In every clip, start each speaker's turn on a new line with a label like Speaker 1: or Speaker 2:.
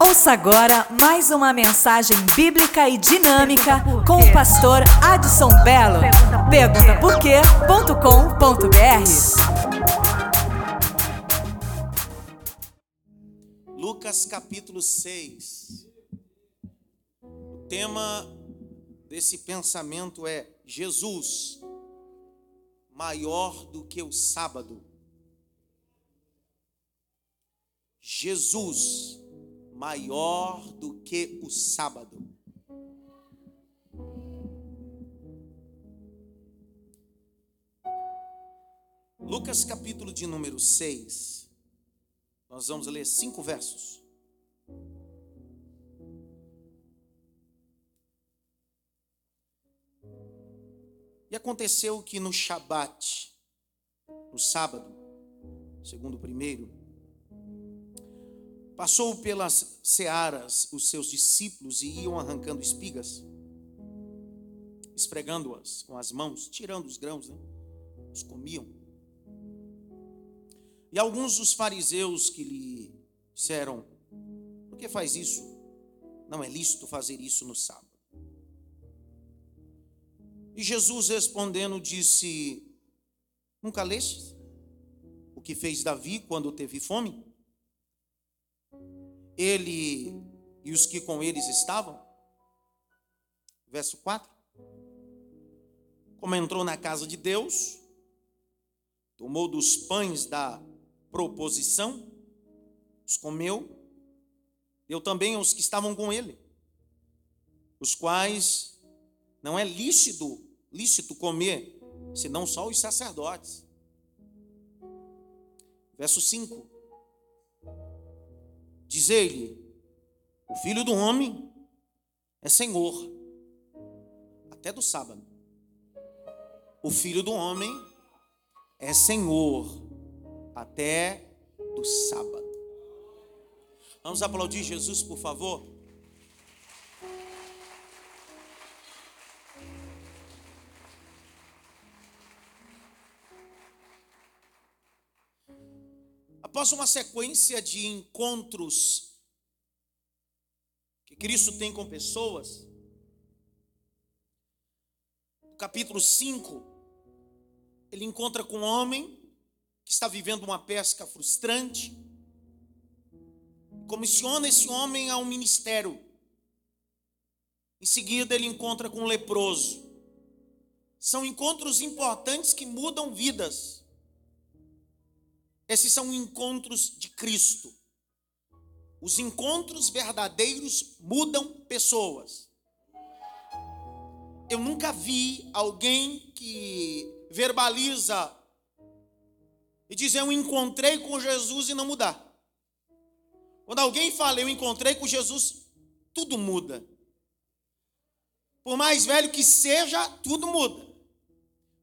Speaker 1: Ouça agora mais uma mensagem bíblica e dinâmica com o pastor Adson Belo. Pergunta por quê.com.br.
Speaker 2: Lucas capítulo 6. O tema desse pensamento é Jesus maior do que o sábado. Jesus maior do que o sábado. Lucas capítulo de número 6. Nós vamos ler cinco versos. E aconteceu que no Shabat, no sábado, segundo o primeiro, Passou pelas searas os seus discípulos e iam arrancando espigas, esfregando-as com as mãos, tirando os grãos, né? Os comiam. E alguns dos fariseus que lhe disseram: Por que faz isso? Não é lícito fazer isso no sábado. E Jesus respondendo disse: Nunca leste o que fez Davi quando teve fome? Ele e os que com eles estavam? Verso 4. Como entrou na casa de Deus, tomou dos pães da proposição, os comeu, deu também aos que estavam com ele, os quais não é lícito, lícito comer, senão só os sacerdotes. Verso 5 Diz ele: o filho do homem é senhor, até do sábado. O filho do homem é senhor, até do sábado. Vamos aplaudir Jesus, por favor? Após uma sequência de encontros que Cristo tem com pessoas, no capítulo 5, ele encontra com um homem que está vivendo uma pesca frustrante, comissiona esse homem a um ministério. Em seguida, ele encontra com um leproso. São encontros importantes que mudam vidas. Esses são encontros de Cristo. Os encontros verdadeiros mudam pessoas. Eu nunca vi alguém que verbaliza e diz eu encontrei com Jesus e não mudar. Quando alguém fala eu encontrei com Jesus, tudo muda. Por mais velho que seja, tudo muda.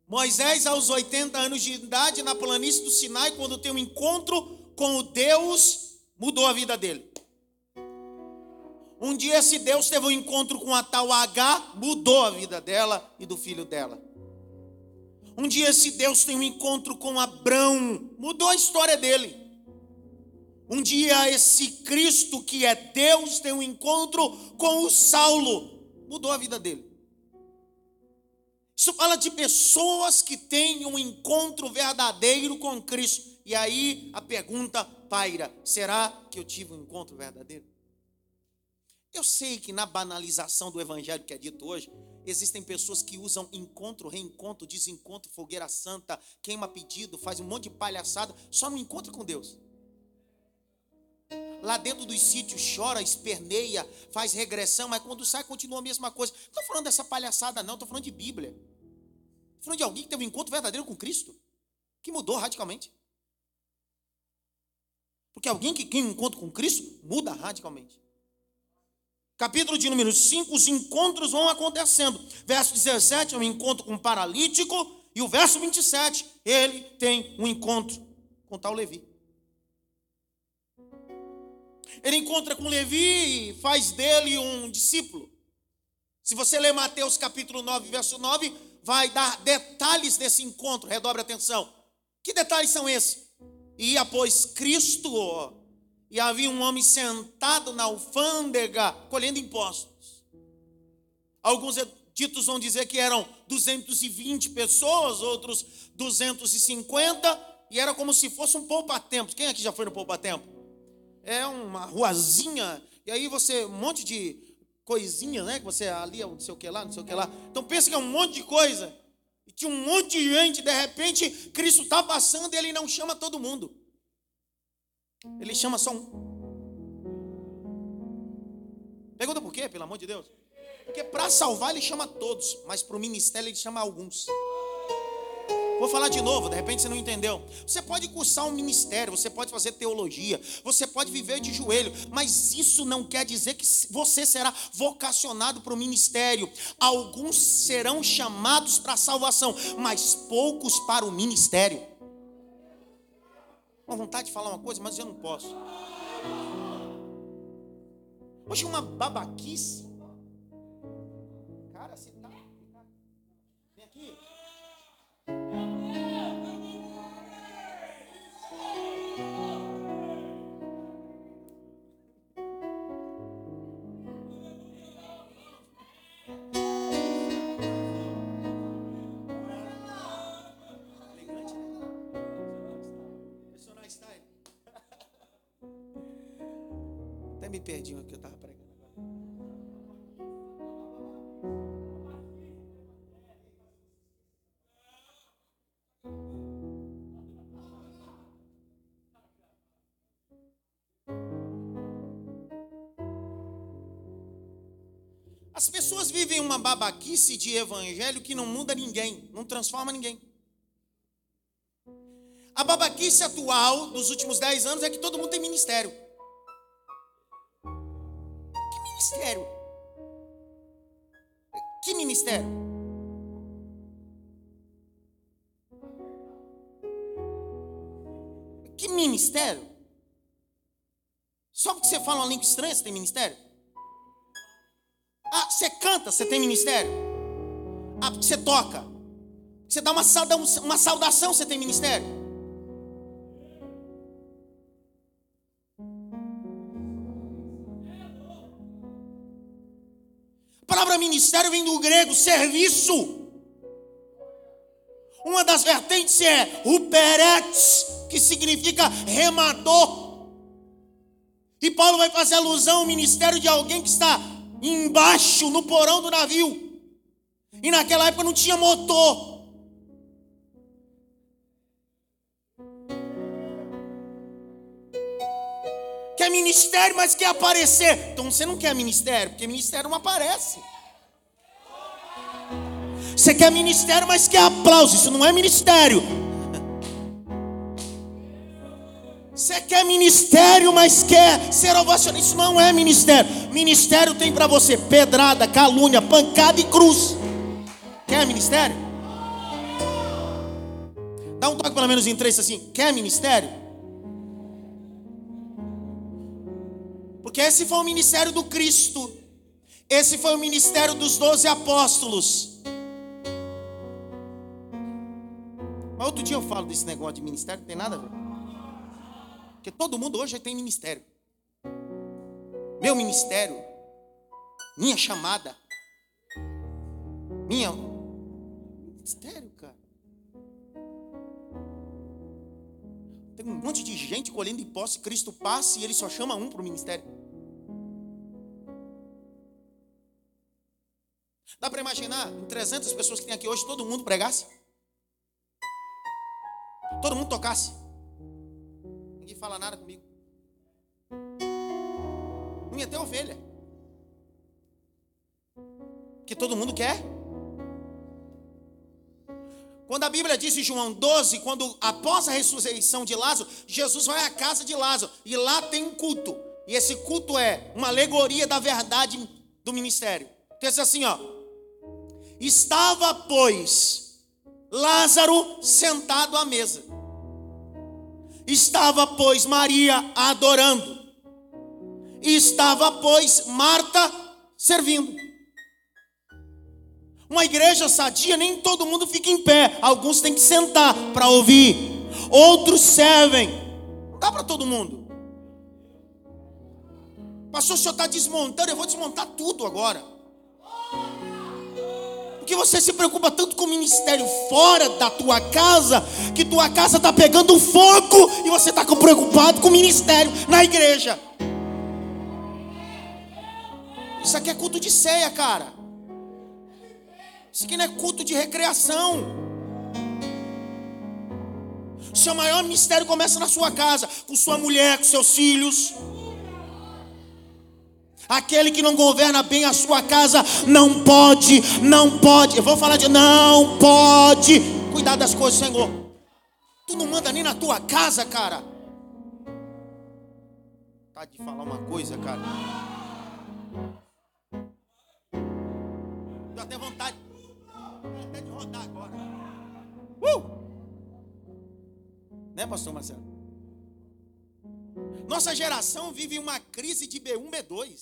Speaker 2: Moisés, aos 80 anos de idade, na planície do Sinai, quando tem um encontro com o Deus, mudou a vida dele. Um dia, esse Deus teve um encontro com a tal H, mudou a vida dela e do filho dela. Um dia, esse Deus tem um encontro com Abrão, mudou a história dele. Um dia, esse Cristo que é Deus tem um encontro com o Saulo, mudou a vida dele. Isso fala de pessoas que têm um encontro verdadeiro com Cristo. E aí a pergunta paira: será que eu tive um encontro verdadeiro? Eu sei que na banalização do evangelho que é dito hoje, existem pessoas que usam encontro, reencontro, desencontro, fogueira santa, queima pedido, faz um monte de palhaçada, só no encontro com Deus. Lá dentro dos sítios chora, esperneia, faz regressão, mas quando sai continua a mesma coisa. Não estou falando dessa palhaçada, não, estou falando de Bíblia. Estou falando de alguém que teve um encontro verdadeiro com Cristo, que mudou radicalmente. Porque alguém que tem um encontro com Cristo muda radicalmente. Capítulo de número 5, os encontros vão acontecendo. Verso 17 é um encontro com um paralítico. E o verso 27, ele tem um encontro com tal Levi. Ele encontra com Levi e faz dele um discípulo. Se você ler Mateus capítulo 9, verso 9, vai dar detalhes desse encontro, redobre atenção. Que detalhes são esses? E após Cristo e havia um homem sentado na alfândega colhendo impostos. Alguns ditos vão dizer que eram 220 pessoas, outros 250, e era como se fosse um poupa-tempo. Quem aqui já foi no poupa-tempo? É uma ruazinha, e aí você, um monte de coisinha, né? Que você ali, não sei o que lá, não sei o que lá. Então pensa que é um monte de coisa. E tinha um monte de gente, de repente, Cristo está passando e ele não chama todo mundo. Ele chama só um. Pergunta por quê, pelo amor de Deus? Porque para salvar ele chama todos, mas para o ministério ele chama alguns. Vou falar de novo, de repente você não entendeu. Você pode cursar um ministério, você pode fazer teologia, você pode viver de joelho, mas isso não quer dizer que você será vocacionado para o ministério. Alguns serão chamados para a salvação, mas poucos para o ministério. Uma vontade de falar uma coisa, mas eu não posso. Hoje uma babaquice me perdi o que eu estava pregando As pessoas vivem uma babaquice de evangelho que não muda ninguém, não transforma ninguém. A babaquice atual dos últimos dez anos é que todo mundo tem ministério ministério? Que ministério? Que ministério? Só porque você fala uma língua estranha, você tem ministério? Ah, você canta, você tem ministério? Ah, porque você toca. Você dá uma uma saudação você tem ministério? Ministério vem do grego serviço. Uma das vertentes é ruperetes, que significa remador. E Paulo vai fazer alusão ao ministério de alguém que está embaixo, no porão do navio. E naquela época não tinha motor. Quer ministério, mas quer aparecer. Então você não quer ministério, porque ministério não aparece. Você quer ministério, mas quer aplauso. Isso não é ministério. Você quer ministério, mas quer ser ovacionado. Isso não é ministério. Ministério tem para você pedrada, calúnia, pancada e cruz. Quer ministério? Dá um toque pelo menos em três assim. Quer ministério? Porque esse foi o ministério do Cristo. Esse foi o ministério dos doze apóstolos. Mas outro dia eu falo desse negócio de ministério, não tem nada a ver. Porque todo mundo hoje tem ministério. Meu ministério, minha chamada, minha. Ministério, cara. Tem um monte de gente colhendo impostos, Cristo passa e ele só chama um para o ministério. Dá para imaginar, em 300 pessoas que tem aqui hoje, todo mundo pregasse? Todo mundo tocasse. Ninguém fala nada comigo. Não ia ter ovelha. Que todo mundo quer. Quando a Bíblia diz em João 12, quando após a ressurreição de Lázaro, Jesus vai à casa de Lázaro e lá tem um culto. E esse culto é uma alegoria da verdade do ministério. Então diz assim, ó: Estava, pois, Lázaro sentado à mesa. Estava, pois, Maria adorando. E estava, pois, Marta servindo. Uma igreja sadia, nem todo mundo fica em pé. Alguns têm que sentar para ouvir. Outros servem. Não dá para todo mundo. Pastor, o senhor está desmontando, eu vou desmontar tudo agora. Porque você se preocupa tanto com o ministério fora da tua casa, que tua casa está pegando fogo e você está preocupado com o ministério na igreja. Isso aqui é culto de ceia, cara. Isso aqui não é culto de recreação. Seu maior mistério começa na sua casa, com sua mulher, com seus filhos. Aquele que não governa bem a sua casa não pode, não pode. Eu vou falar de não pode cuidar das coisas, Senhor. Tu não manda nem na tua casa, cara. Tá de falar uma coisa, cara. Deu até vontade, até de rodar agora. Uh! Né, pastor Marcelo? Nossa geração vive uma crise de B1, B2.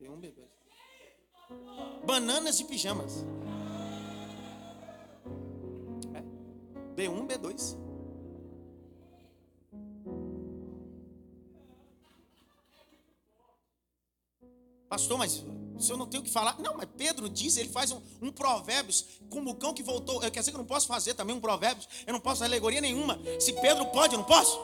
Speaker 2: B1, B2. Bananas e pijamas. É. B1, B2. Pastor, mas o senhor não tem o que falar. Não, mas Pedro diz, ele faz um, um provérbios, como o cão que voltou. Quer dizer que eu não posso fazer também um provérbios, eu não posso alegoria nenhuma. Se Pedro pode, eu não posso.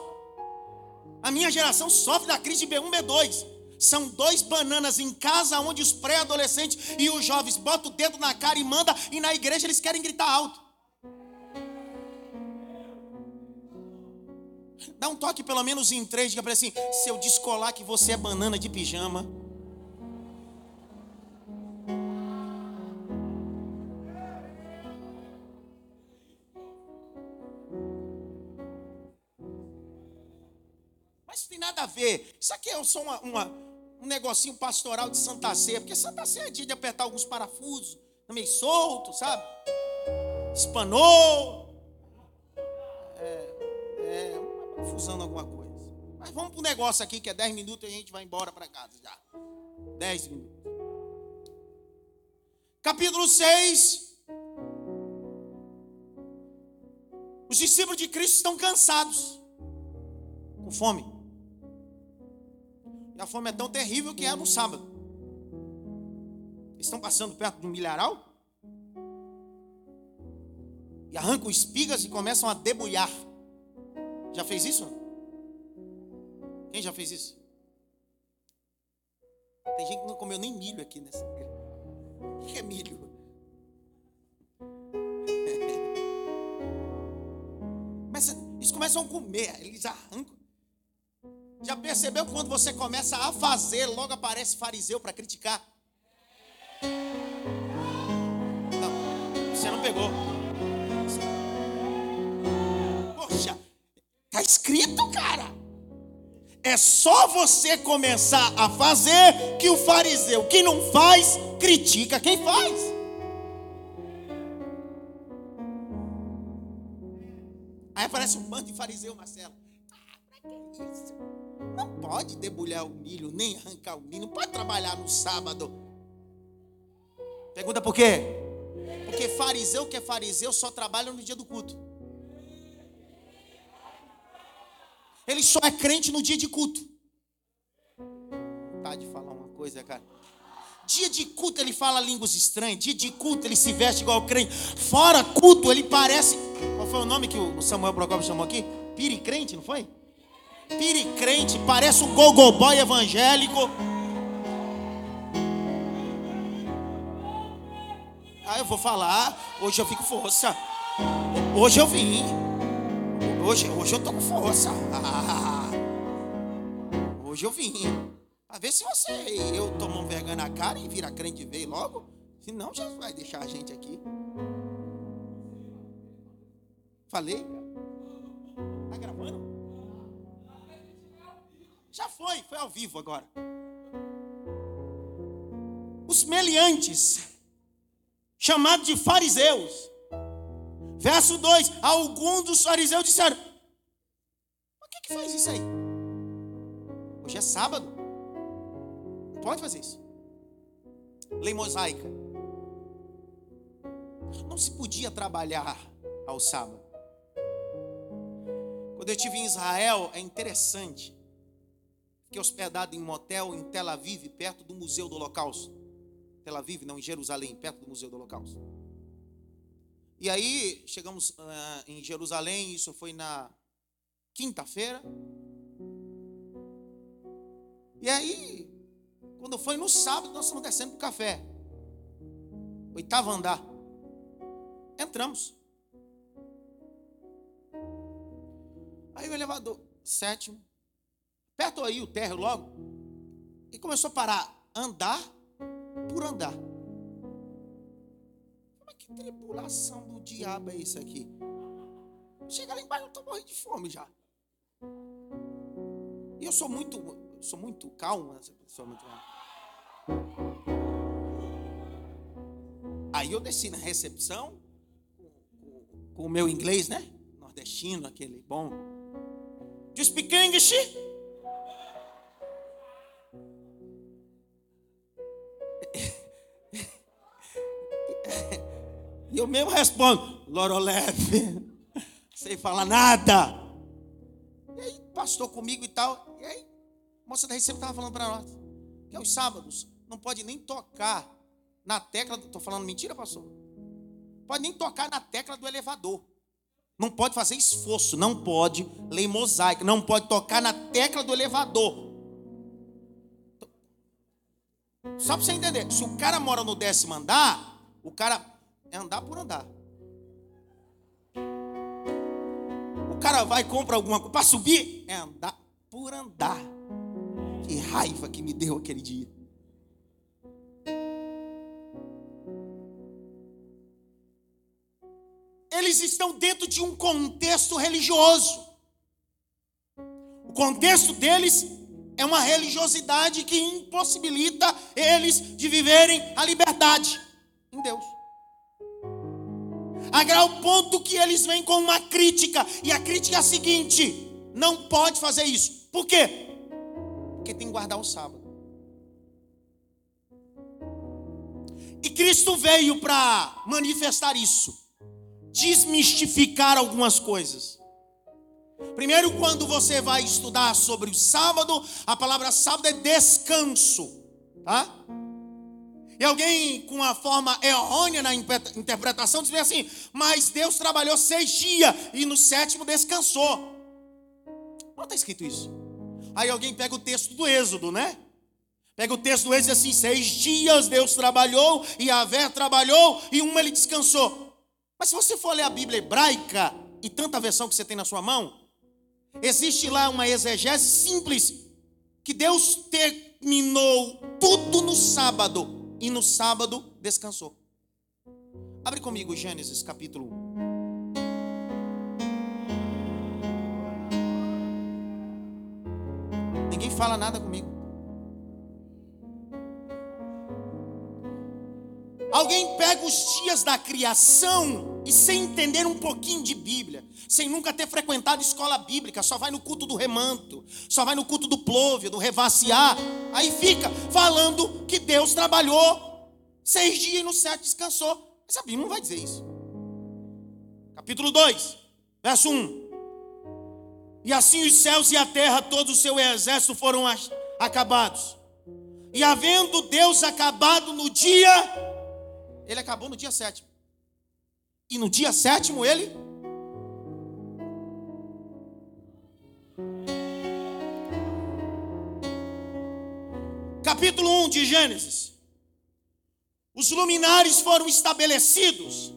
Speaker 2: A minha geração sofre da crise de B1, B2. São dois bananas em casa onde os pré-adolescentes e os jovens botam o dedo na cara e manda e na igreja eles querem gritar alto. Dá um toque pelo menos em três, diga para assim: se eu descolar que você é banana de pijama, aqui é só uma, uma, um negocinho pastoral de Santa Ceia, porque Santa Ceia é dia de apertar alguns parafusos, tá meio solto, sabe? Espanou. É, é confusão alguma coisa. Mas vamos para negócio aqui que é 10 minutos e a gente vai embora para casa já. 10 minutos. Capítulo 6. Os discípulos de Cristo estão cansados, com fome. A fome é tão terrível que é no sábado. Eles estão passando perto de um milharal. E arrancam espigas e começam a debulhar. Já fez isso? Quem já fez isso? Tem gente que não comeu nem milho aqui nessa igreja. O que é milho? Mas eles começam a comer, eles arrancam. Já percebeu que quando você começa a fazer, logo aparece fariseu para criticar? Não, você não pegou. Poxa, tá escrito, cara. É só você começar a fazer que o fariseu, quem não faz, critica quem faz. Aí aparece um bando de fariseu, Marcelo. Ah, pra que isso? Não pode debulhar o milho, nem arrancar o milho, não pode trabalhar no sábado. Pergunta por quê? Porque fariseu que é fariseu só trabalha no dia do culto. Ele só é crente no dia de culto. Tá de falar uma coisa, cara. Dia de culto ele fala línguas estranhas. Dia de culto ele se veste igual crente. Fora culto ele parece. Qual foi o nome que o Samuel Procopio chamou aqui? Piricrente, não foi? Piricrente, parece um gogoboy evangélico. Ah, eu vou falar, hoje eu fico força. Hoje eu vim. Hoje, hoje eu tô com força. Ah, hoje eu vim. Pra ver se você eu tomo um vergonha na cara e vira crente e veio logo. Senão Jesus vai deixar a gente aqui. Falei? Tá gravando? Já foi, foi ao vivo agora. Os meliantes, chamados de fariseus. Verso 2: Alguns dos fariseus disseram: Por que, que faz isso aí? Hoje é sábado. Não pode fazer isso. Lei mosaica. Não se podia trabalhar ao sábado. Quando eu estive em Israel, é interessante Fiquei hospedado em um motel em Tel Aviv, perto do Museu do Holocausto. Tel Aviv, não, em Jerusalém, perto do Museu do Holocausto. E aí, chegamos uh, em Jerusalém, isso foi na quinta-feira. E aí, quando foi no sábado, nós estamos descendo para o café. Oitavo andar. Entramos. Aí o elevador, sétimo. Apertou aí o térreo logo. E começou a parar. Andar por andar. Mas que tribulação do diabo é isso aqui? Chega lá embaixo, eu estou morrendo de fome já. E eu sou muito, sou muito calmo, sou muito Aí eu desci na recepção com o meu inglês, né? Nordestino, aquele bom. Do you speak English? Eu mesmo respondo, Lorolef, sem falar nada. E aí, pastor comigo e tal. E aí, a moça da recepção estava falando para nós que aos sábados não pode nem tocar na tecla. Estou falando mentira, pastor? Pode nem tocar na tecla do elevador. Não pode fazer esforço, não pode ler mosaico, não pode tocar na tecla do elevador. Só para você entender, se o cara mora no décimo andar, o cara é andar por andar. O cara vai e compra alguma coisa para subir, é andar por andar. Que raiva que me deu aquele dia. Eles estão dentro de um contexto religioso. O contexto deles é uma religiosidade que impossibilita eles de viverem a liberdade em Deus a grau ponto que eles vêm com uma crítica, e a crítica é a seguinte: não pode fazer isso. Por quê? Porque tem que guardar o sábado. E Cristo veio para manifestar isso, desmistificar algumas coisas. Primeiro, quando você vai estudar sobre o sábado, a palavra sábado é descanso, tá? E alguém com uma forma errônea na interpretação diz assim: mas Deus trabalhou seis dias e no sétimo descansou. Não está escrito isso. Aí alguém pega o texto do Êxodo, né? Pega o texto do Êxodo e diz assim: seis dias Deus trabalhou e a Vé trabalhou e uma ele descansou. Mas se você for ler a Bíblia hebraica e tanta versão que você tem na sua mão, existe lá uma exegese simples que Deus terminou tudo no sábado e no sábado descansou. Abre comigo Gênesis capítulo 1. Ninguém fala nada comigo. Alguém pega os dias da criação e sem entender um pouquinho de Bíblia, sem nunca ter frequentado escola bíblica, só vai no culto do remanto, só vai no culto do plove, do revaciar, aí fica falando que Deus trabalhou seis dias e no sétimo descansou. Mas a Bíblia não vai dizer isso. Capítulo 2, verso 1. E assim os céus e a terra, todo o seu exército foram acabados. E havendo Deus acabado no dia, ele acabou no dia sétimo. E no dia sétimo ele Capítulo 1 de Gênesis. Os luminares foram estabelecidos.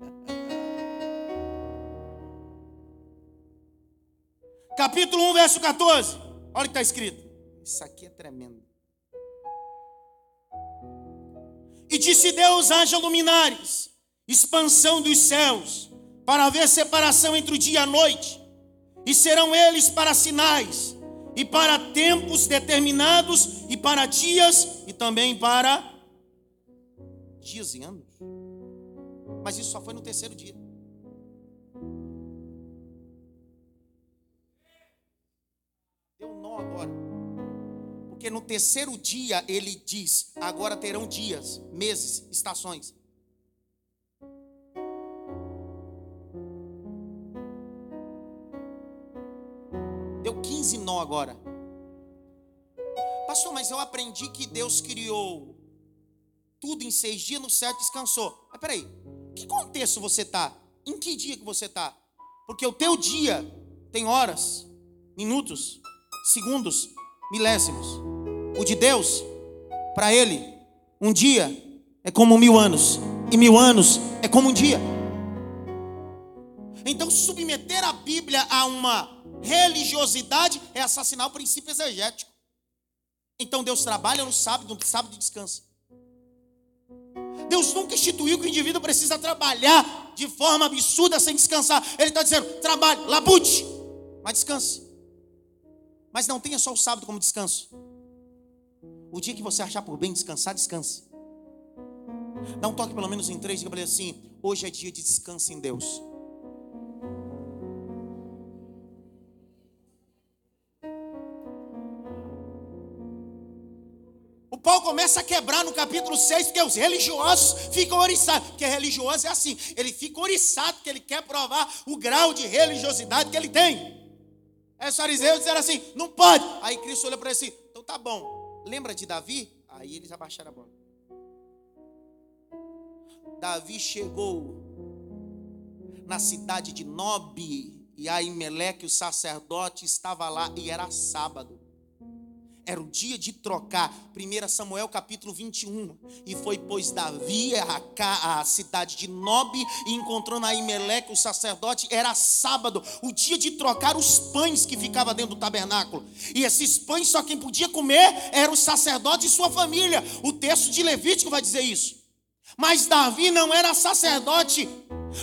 Speaker 2: Capítulo 1, verso 14. Olha o que está escrito. Isso aqui é tremendo. E disse Deus: haja luminares, expansão dos céus, para haver separação entre o dia e a noite, e serão eles para sinais, e para tempos determinados, e para dias, e também para dias e anos. Mas isso só foi no terceiro dia. Deu nó agora. Porque no terceiro dia ele diz: agora terão dias, meses, estações. Nó agora. Pastor, mas eu aprendi que Deus criou tudo em seis dias, no certo descansou. Mas peraí, que contexto você está? Em que dia que você está? Porque o teu dia tem horas, minutos, segundos, milésimos. O de Deus, para Ele, um dia é como mil anos, e mil anos é como um dia. Então, submeter a Bíblia a uma religiosidade é assassinar o princípio exegético. Então, Deus trabalha no sábado, no sábado descansa. Deus nunca instituiu que o indivíduo precisa trabalhar de forma absurda sem descansar. Ele está dizendo: trabalhe, labute, mas descanse. Mas não tenha só o sábado como descanso. O dia que você achar por bem descansar, descanse. Dá um toque pelo menos em três, para ele assim: hoje é dia de descanso em Deus. Começa a quebrar no capítulo 6, porque os religiosos ficam oriçados. Porque religioso é assim, ele fica oriçado, porque ele quer provar o grau de religiosidade que ele tem. É os fariseus disseram assim: não pode. Aí Cristo olha para ele assim: então tá bom. Lembra de Davi? Aí eles abaixaram a bola. Davi chegou na cidade de Nobe e Aimeleque, o sacerdote, estava lá e era sábado. Era o dia de trocar. 1 Samuel capítulo 21. E foi, pois, Davi a, a cidade de Nobe e encontrou na Imeleque o sacerdote. Era sábado, o dia de trocar os pães que ficava dentro do tabernáculo. E esses pães só quem podia comer era o sacerdote e sua família. O texto de Levítico vai dizer isso. Mas Davi não era sacerdote.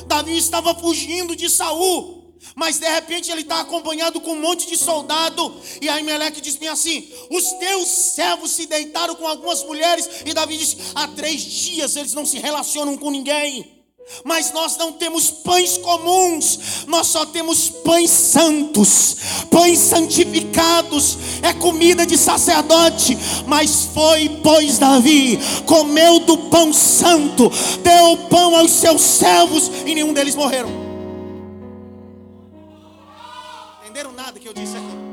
Speaker 2: Davi estava fugindo de Saul. Mas de repente ele está acompanhado com um monte de soldado. E aí Meleque diz assim: Os teus servos se deitaram com algumas mulheres. E Davi disse: Há três dias eles não se relacionam com ninguém. Mas nós não temos pães comuns, nós só temos pães santos, pães santificados, é comida de sacerdote. Mas foi, pois, Davi, comeu do pão santo, deu pão aos seus servos e nenhum deles morreram. Entenderam nada que eu disse aqui.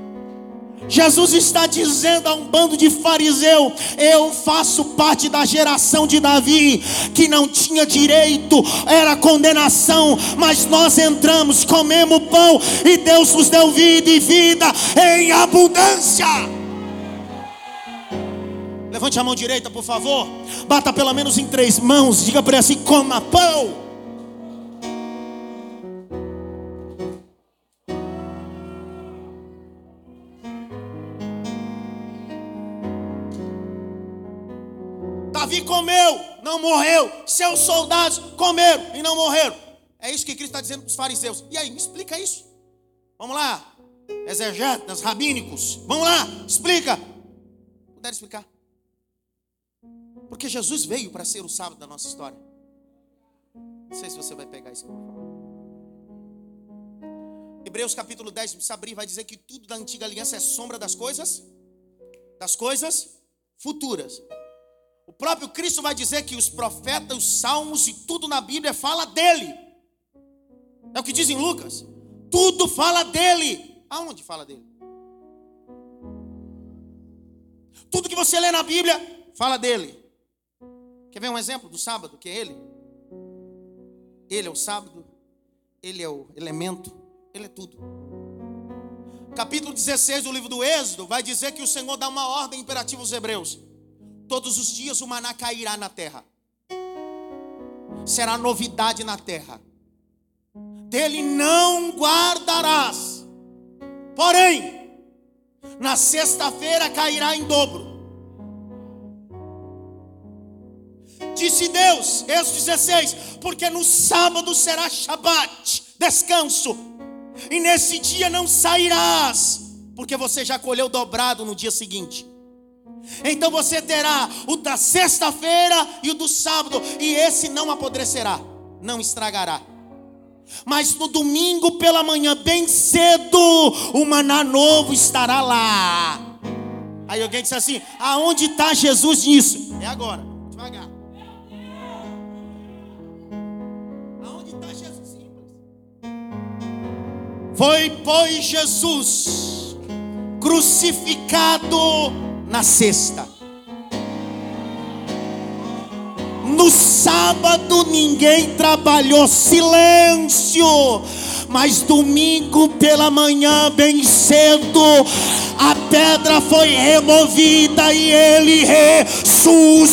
Speaker 2: Jesus está dizendo a um bando de fariseu: Eu faço parte da geração de Davi, que não tinha direito, era condenação, mas nós entramos, comemos pão e Deus nos deu vida e vida em abundância. Levante a mão direita, por favor. Bata pelo menos em três mãos. Diga para ele assim: coma pão. Comeu, não morreu. Seus soldados comeram e não morreram. É isso que Cristo está dizendo para os fariseus. E aí, me explica isso. Vamos lá. Exegetas, rabínicos. Vamos lá, explica. Puder explicar? Porque Jesus veio para ser o sábado da nossa história. Não sei se você vai pegar isso que eu vou falar. Hebreus capítulo 10, precisa abrir, vai dizer que tudo da antiga aliança é sombra das coisas, das coisas futuras. O próprio Cristo vai dizer que os profetas, os salmos e tudo na Bíblia fala dele. É o que diz em Lucas. Tudo fala dele. Aonde fala dele? Tudo que você lê na Bíblia fala dele. Quer ver um exemplo do sábado, que é ele? Ele é o sábado, ele é o elemento, ele é tudo. Capítulo 16 do livro do Êxodo vai dizer que o Senhor dá uma ordem imperativa aos hebreus. Todos os dias o maná cairá na terra. Será novidade na terra. Dele não guardarás. Porém, na sexta-feira cairá em dobro. Disse Deus, Êxodo 16: Porque no sábado será Shabat, descanso, e nesse dia não sairás, porque você já colheu dobrado no dia seguinte. Então você terá o da sexta-feira e o do sábado, e esse não apodrecerá, não estragará. Mas no domingo pela manhã, bem cedo, o maná novo estará lá. Aí alguém disse assim: aonde está Jesus nisso? É agora, devagar. Aonde está Jesus? Foi, pois, Jesus crucificado na sexta. No sábado ninguém trabalhou, silêncio. Mas domingo pela manhã, bem cedo, a pedra foi removida e ele ressuscitou.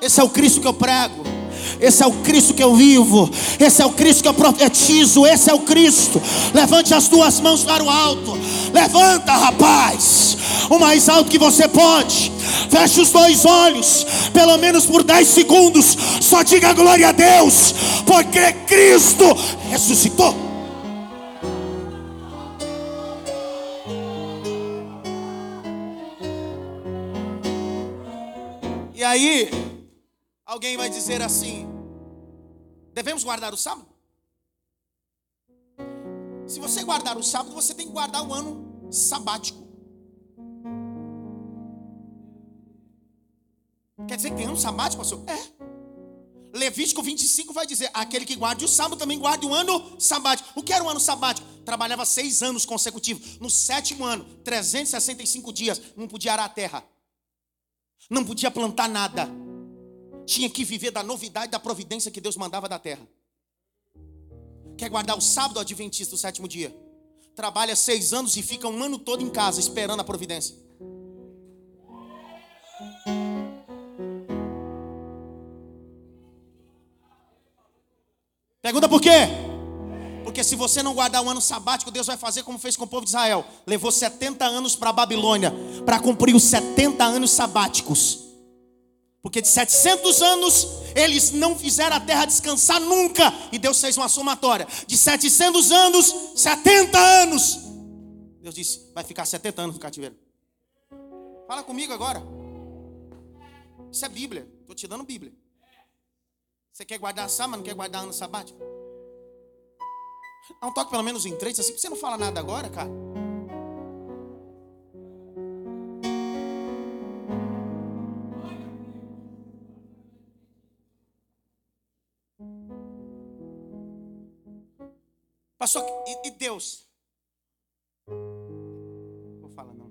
Speaker 2: Esse é o Cristo que eu prego. Esse é o Cristo que eu vivo. Esse é o Cristo que eu profetizo. Esse é o Cristo. Levante as duas mãos para o alto. Levanta, rapaz. O mais alto que você pode. Feche os dois olhos. Pelo menos por 10 segundos. Só diga glória a Deus. Porque Cristo ressuscitou. E aí, Alguém vai dizer assim: devemos guardar o sábado? Se você guardar o sábado, você tem que guardar o ano sabático. Quer dizer que tem ano sabático, pastor? É. Levítico 25 vai dizer: aquele que guarde o sábado também guarde o ano sabático. O que era o ano sabático? Trabalhava seis anos consecutivos. No sétimo ano, 365 dias, não podia arar a terra, não podia plantar nada tinha que viver da novidade da providência que Deus mandava da terra. Quer guardar o sábado adventista do sétimo dia? Trabalha seis anos e fica um ano todo em casa esperando a providência. Pergunta por quê? Porque se você não guardar um ano sabático, Deus vai fazer como fez com o povo de Israel. Levou 70 anos para a Babilônia para cumprir os 70 anos sabáticos. Porque de 700 anos eles não fizeram a terra descansar nunca. E Deus fez uma somatória. De 700 anos, 70 anos. Deus disse: vai ficar 70 anos no cativeiro. Fala comigo agora. Isso é Bíblia. Estou te dando Bíblia. Você quer guardar sábado, não quer guardar ano sabático? Dá um toque pelo menos em três, assim, você não fala nada agora, cara. E, e Deus? Vou falar não.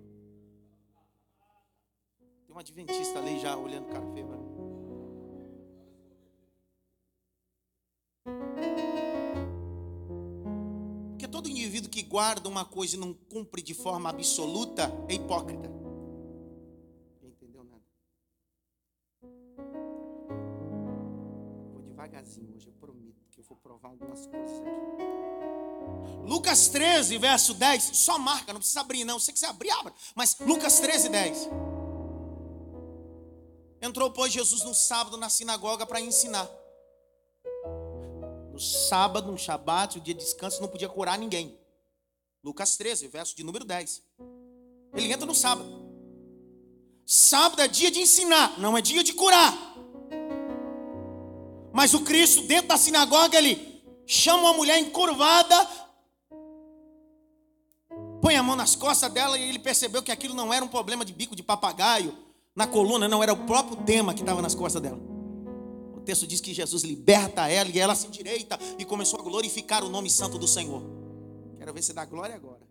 Speaker 2: Tem um adventista ali já olhando cara feio. Porque todo indivíduo que guarda uma coisa e não cumpre de forma absoluta é hipócrita. Lucas 13, verso 10, só marca, não precisa abrir, não. Se você quiser abrir, abra. Mas Lucas 13, 10. Entrou, pois, Jesus no sábado na sinagoga para ensinar. No sábado, no shabat, o dia de descanso, não podia curar ninguém. Lucas 13, verso de número 10. Ele entra no sábado. Sábado é dia de ensinar, não é dia de curar. Mas o Cristo, dentro da sinagoga, ele chama uma mulher encurvada põe a mão nas costas dela e ele percebeu que aquilo não era um problema de bico de papagaio na coluna, não, era o próprio tema que estava nas costas dela. O texto diz que Jesus liberta ela e ela se endireita e começou a glorificar o nome santo do Senhor. Quero ver se dá glória agora.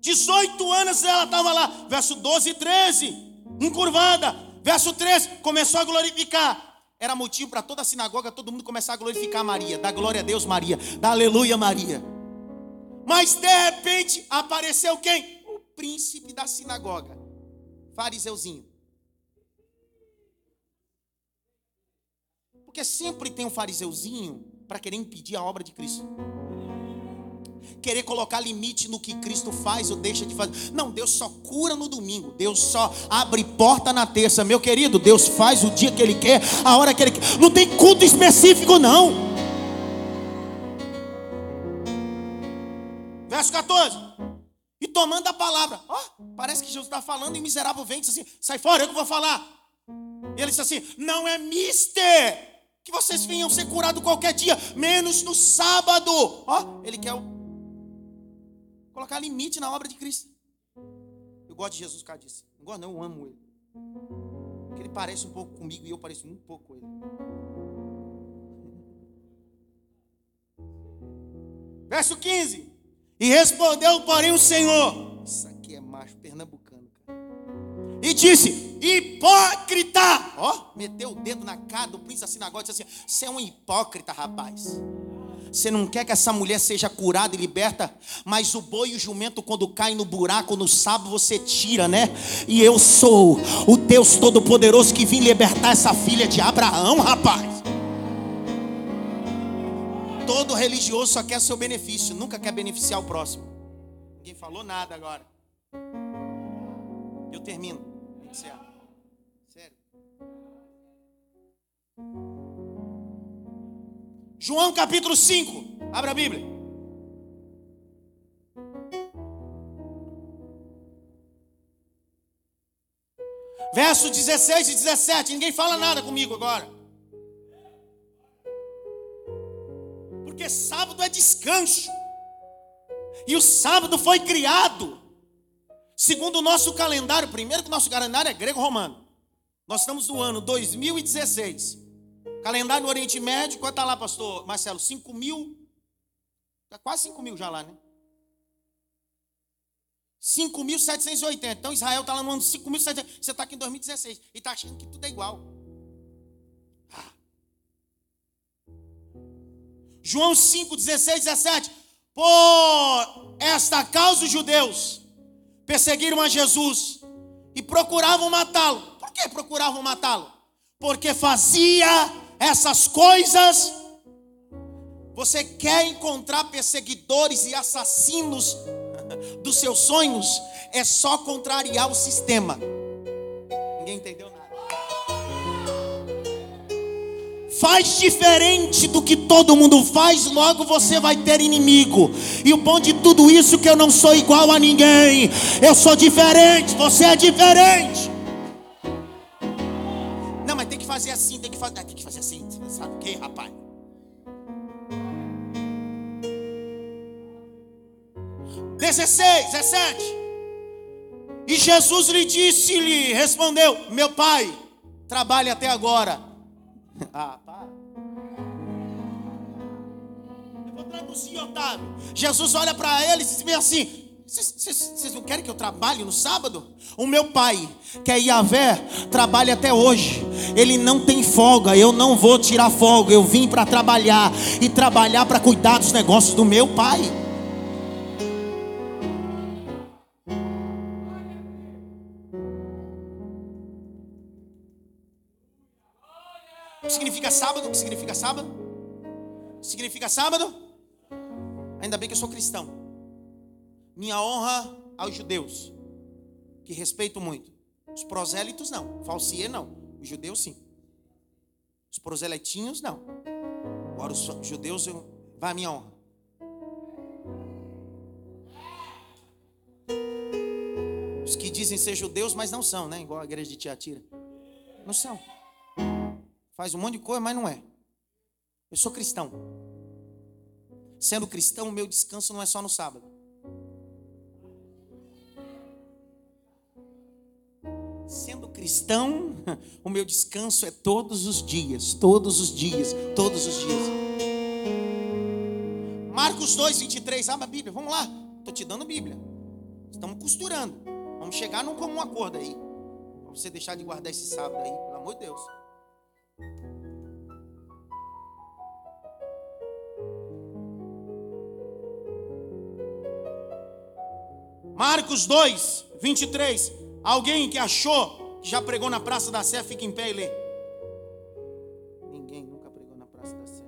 Speaker 2: 18 anos ela estava lá, verso 12 e 13, encurvada. Verso 13, começou a glorificar. Era motivo para toda a sinagoga, todo mundo começar a glorificar Maria. Dá glória a Deus, Maria. Dá aleluia, Maria. Mas de repente apareceu quem? O príncipe da sinagoga, fariseuzinho. Porque sempre tem um fariseuzinho para querer impedir a obra de Cristo. Querer colocar limite no que Cristo faz ou deixa de fazer. Não, Deus só cura no domingo. Deus só abre porta na terça. Meu querido, Deus faz o dia que Ele quer, a hora que Ele quer. Não tem culto específico, não. Verso 14. E tomando a palavra. Ó, oh, parece que Jesus está falando e o miserável vem e diz assim: sai fora, eu que vou falar. Ele disse assim: não é mister que vocês venham ser curados qualquer dia, menos no sábado. Ó, oh, ele quer colocar limite na obra de Cristo. Eu gosto de Jesus por disso. Não gosto, não, eu amo ele. Porque ele parece um pouco comigo e eu pareço um pouco com ele. Verso 15. E respondeu, porém, o Senhor. Isso aqui é macho pernambucano. E disse: Hipócrita! Ó, meteu o dedo na cara do príncipe da sinagoga e disse assim: Você é um hipócrita, rapaz. Você não quer que essa mulher seja curada e liberta, mas o boi e o jumento, quando cai no buraco, no sábado, você tira, né? E eu sou o Deus Todo-Poderoso que vim libertar essa filha de Abraão, rapaz. Todo religioso só quer seu benefício, nunca quer beneficiar o próximo. Ninguém falou nada agora. Eu termino. Sério. João capítulo 5. Abra a Bíblia. Verso 16 e 17. Ninguém fala nada comigo agora. Porque sábado é descanso. E o sábado foi criado segundo o nosso calendário. Primeiro que o nosso calendário é grego-romano. Nós estamos no ano 2016. Calendário no Oriente Médio, quanto está lá, pastor Marcelo? 5 mil. Está quase 5 mil já lá, né? 5.780. Então Israel está lá no ano 5.700. Você está aqui em 2016 e está achando que tudo é igual. João 5, 16, 17. Por esta causa os judeus perseguiram a Jesus e procuravam matá-lo. Por que procuravam matá-lo? Porque fazia essas coisas. Você quer encontrar perseguidores e assassinos dos seus sonhos? É só contrariar o sistema. Ninguém entendeu Faz diferente do que todo mundo faz, logo você vai ter inimigo. E o bom de tudo isso é que eu não sou igual a ninguém. Eu sou diferente, você é diferente. Não, mas tem que fazer assim, tem que fazer, tem que fazer assim. Sabe o que, rapaz? Dezesseis, dezessete. E Jesus lhe disse-lhe, respondeu: Meu pai, trabalhe até agora. Ah, traduzir, Otávio. Jesus olha para eles e diz assim: vocês não querem que eu trabalhe no sábado? O meu pai, que é Yahvé, trabalha até hoje. Ele não tem folga. Eu não vou tirar folga. Eu vim para trabalhar e trabalhar para cuidar dos negócios do meu pai. Que significa sábado? O que significa sábado? Significa sábado? Ainda bem que eu sou cristão. Minha honra aos judeus, que respeito muito. Os prosélitos não, falsier não. Os judeus sim. Os proselitinhos não. Agora os judeus vai a minha honra. Os que dizem ser judeus, mas não são, né? Igual a igreja de Tiatira. Não são. Faz um monte de coisa, mas não é. Eu sou cristão. Sendo cristão, o meu descanso não é só no sábado. Sendo cristão, o meu descanso é todos os dias, todos os dias, todos os dias. Marcos 2, 23, abre a Bíblia, vamos lá. Estou te dando Bíblia. Estamos costurando. Vamos chegar num comum acordo aí. Para você deixar de guardar esse sábado aí, pelo amor de Deus. Marcos 2, 23. Alguém que achou que já pregou na Praça da Sé, fica em pé e lê. Ninguém nunca pregou na Praça da Sé.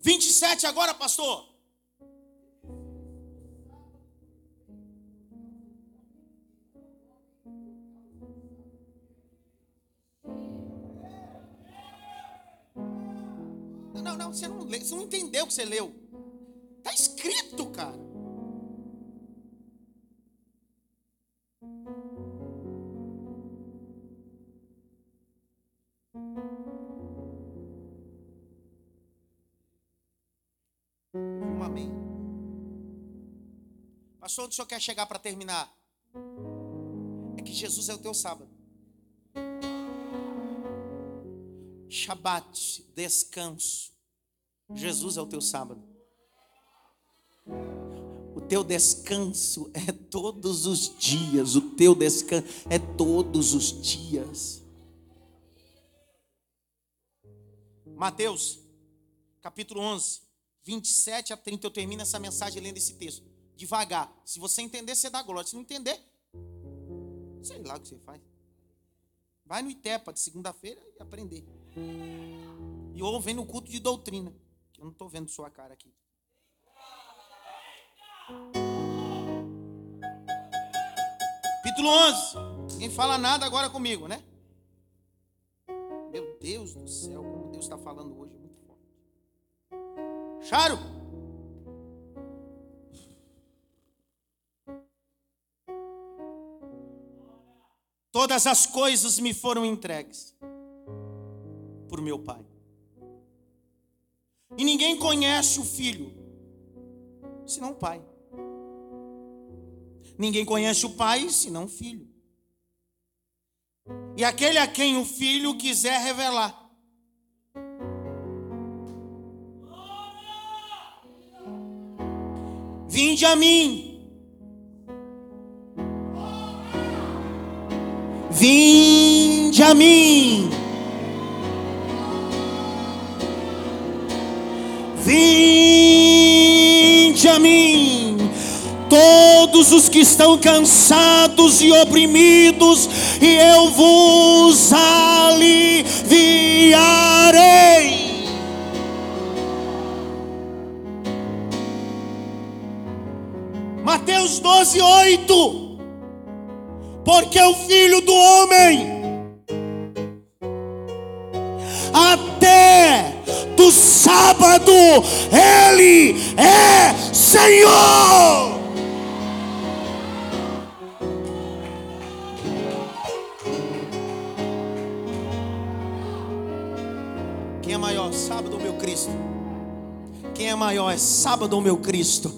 Speaker 2: Vinte e sete agora, pastor. Você não, lê, você não entendeu o que você leu. Está escrito, cara. Um amém. Pastor, onde o senhor quer chegar para terminar? É que Jesus é o teu sábado. Shabat, descanso. Jesus é o teu sábado. O teu descanso é todos os dias. O teu descanso é todos os dias. Mateus, capítulo 11, 27 a 30. Eu termino essa mensagem lendo esse texto. Devagar. Se você entender, você dá glória. Se não entender, sei lá o que você faz. Vai no ITEPA de segunda-feira e aprender. E ou vem no culto de doutrina. Eu não estou vendo sua cara aqui. Capítulo 11. Ninguém fala nada agora comigo, né? Meu Deus do céu, como Deus está falando hoje, muito forte. Charo! Todas as coisas me foram entregues por meu Pai. E ninguém conhece o Filho, senão o Pai. Ninguém conhece o Pai, senão o Filho. E aquele a quem o Filho quiser revelar. Vinde a mim. Vinde a mim. Todos os que estão cansados e oprimidos, e eu vos aliviarei. Mateus 12, 8. Porque o filho do homem, até do sábado, ele é Senhor. Maior é sábado ou meu Cristo?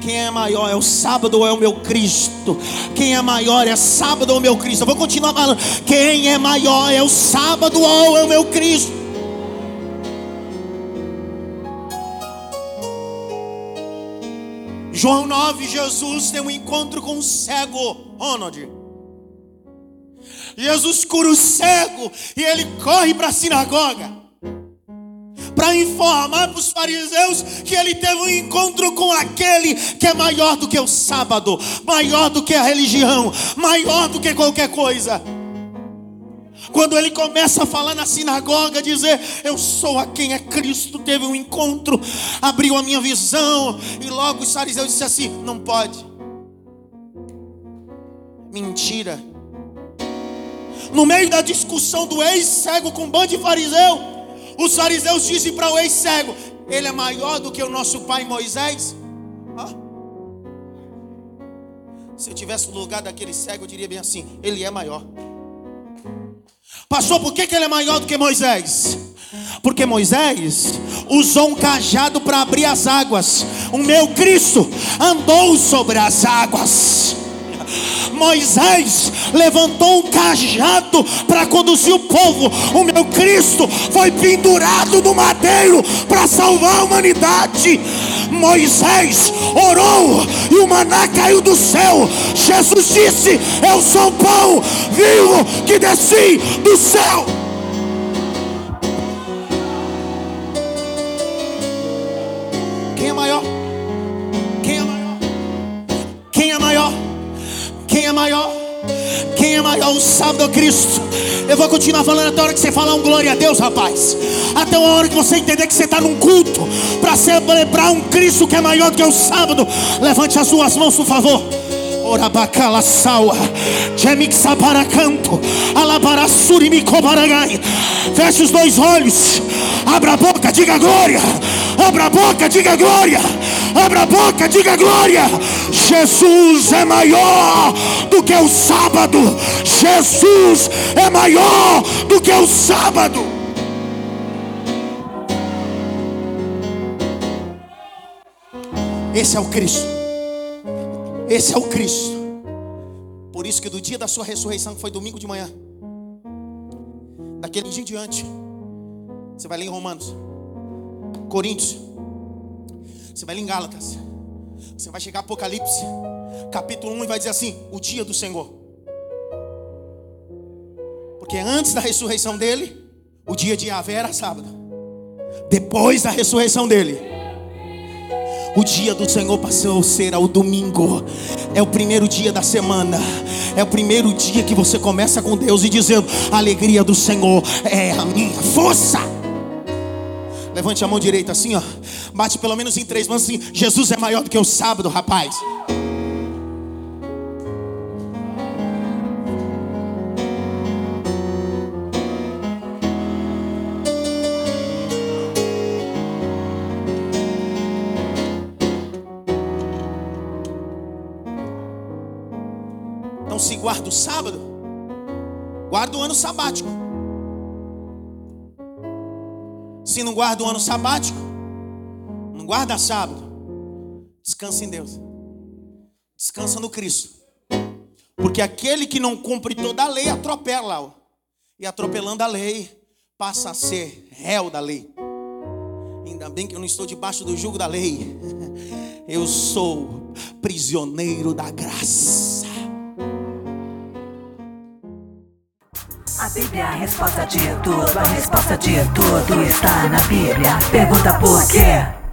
Speaker 2: Quem é maior é o sábado ou é o meu Cristo? Quem é maior é sábado ou meu Cristo? Eu vou continuar falando. Quem é maior é o sábado ou é o meu Cristo? João 9, Jesus tem um encontro com um cego, Ronald. Jesus cura o cego e ele corre para a sinagoga informar para os fariseus que ele teve um encontro com aquele que é maior do que o sábado, maior do que a religião, maior do que qualquer coisa. Quando ele começa a falar na sinagoga, dizer: Eu sou a quem é Cristo, teve um encontro, abriu a minha visão, e logo os fariseus disseram assim: Não pode. Mentira. No meio da discussão do ex-cego com um bando de fariseu, os fariseus dizem para o ex-cego: Ele é maior do que o nosso pai Moisés? Se eu tivesse no lugar daquele cego, eu diria bem assim: Ele é maior. Pastor, por que, que ele é maior do que Moisés? Porque Moisés usou um cajado para abrir as águas. O meu Cristo andou sobre as águas. Moisés levantou um cajado para conduzir o povo. O meu Cristo foi pendurado no madeiro para salvar a humanidade. Moisés orou e o maná caiu do céu. Jesus disse: Eu sou o pão vivo que desci do céu. Cristo. Eu vou continuar falando até a hora que você falar um glória a Deus, rapaz. Até a hora que você entender que você está num culto para celebrar um Cristo que é maior do que o sábado. Levante as suas mãos, por favor. Orabacala saua, Jemixabaracanto, Alabarassurimicobaragai. Feche os dois olhos, abra a boca, diga glória. Abra a boca, diga glória. Abra a boca, diga glória. Jesus é maior do que o sábado. Jesus é maior do que o sábado. Esse é o Cristo. Esse é o Cristo. Por isso que do dia da sua ressurreição, que foi domingo de manhã, daquele dia em diante, você vai ler em Romanos, Coríntios, você vai ler em Gálatas, você vai chegar a Apocalipse, capítulo 1 e vai dizer assim: o dia do Senhor. Porque antes da ressurreição dele, o dia de Yahvé era sábado. Depois da ressurreição dele, o dia do Senhor passou a ser o domingo. É o primeiro dia da semana. É o primeiro dia que você começa com Deus e dizendo: A alegria do Senhor é a minha força. Levante a mão direita assim, ó. Bate pelo menos em três mãos assim. Jesus é maior do que o sábado, rapaz. Guarda o sábado, guarda o ano sabático. Se não guarda o ano sabático, não guarda sábado, descansa em Deus, descansa no Cristo, porque aquele que não cumpre toda a lei atropela, e atropelando a lei, passa a ser réu da lei. Ainda bem que eu não estou debaixo do jugo da lei, eu sou prisioneiro da graça.
Speaker 1: A Bíblia é a resposta de tudo, a resposta de tudo está na Bíblia. Pergunta por quê?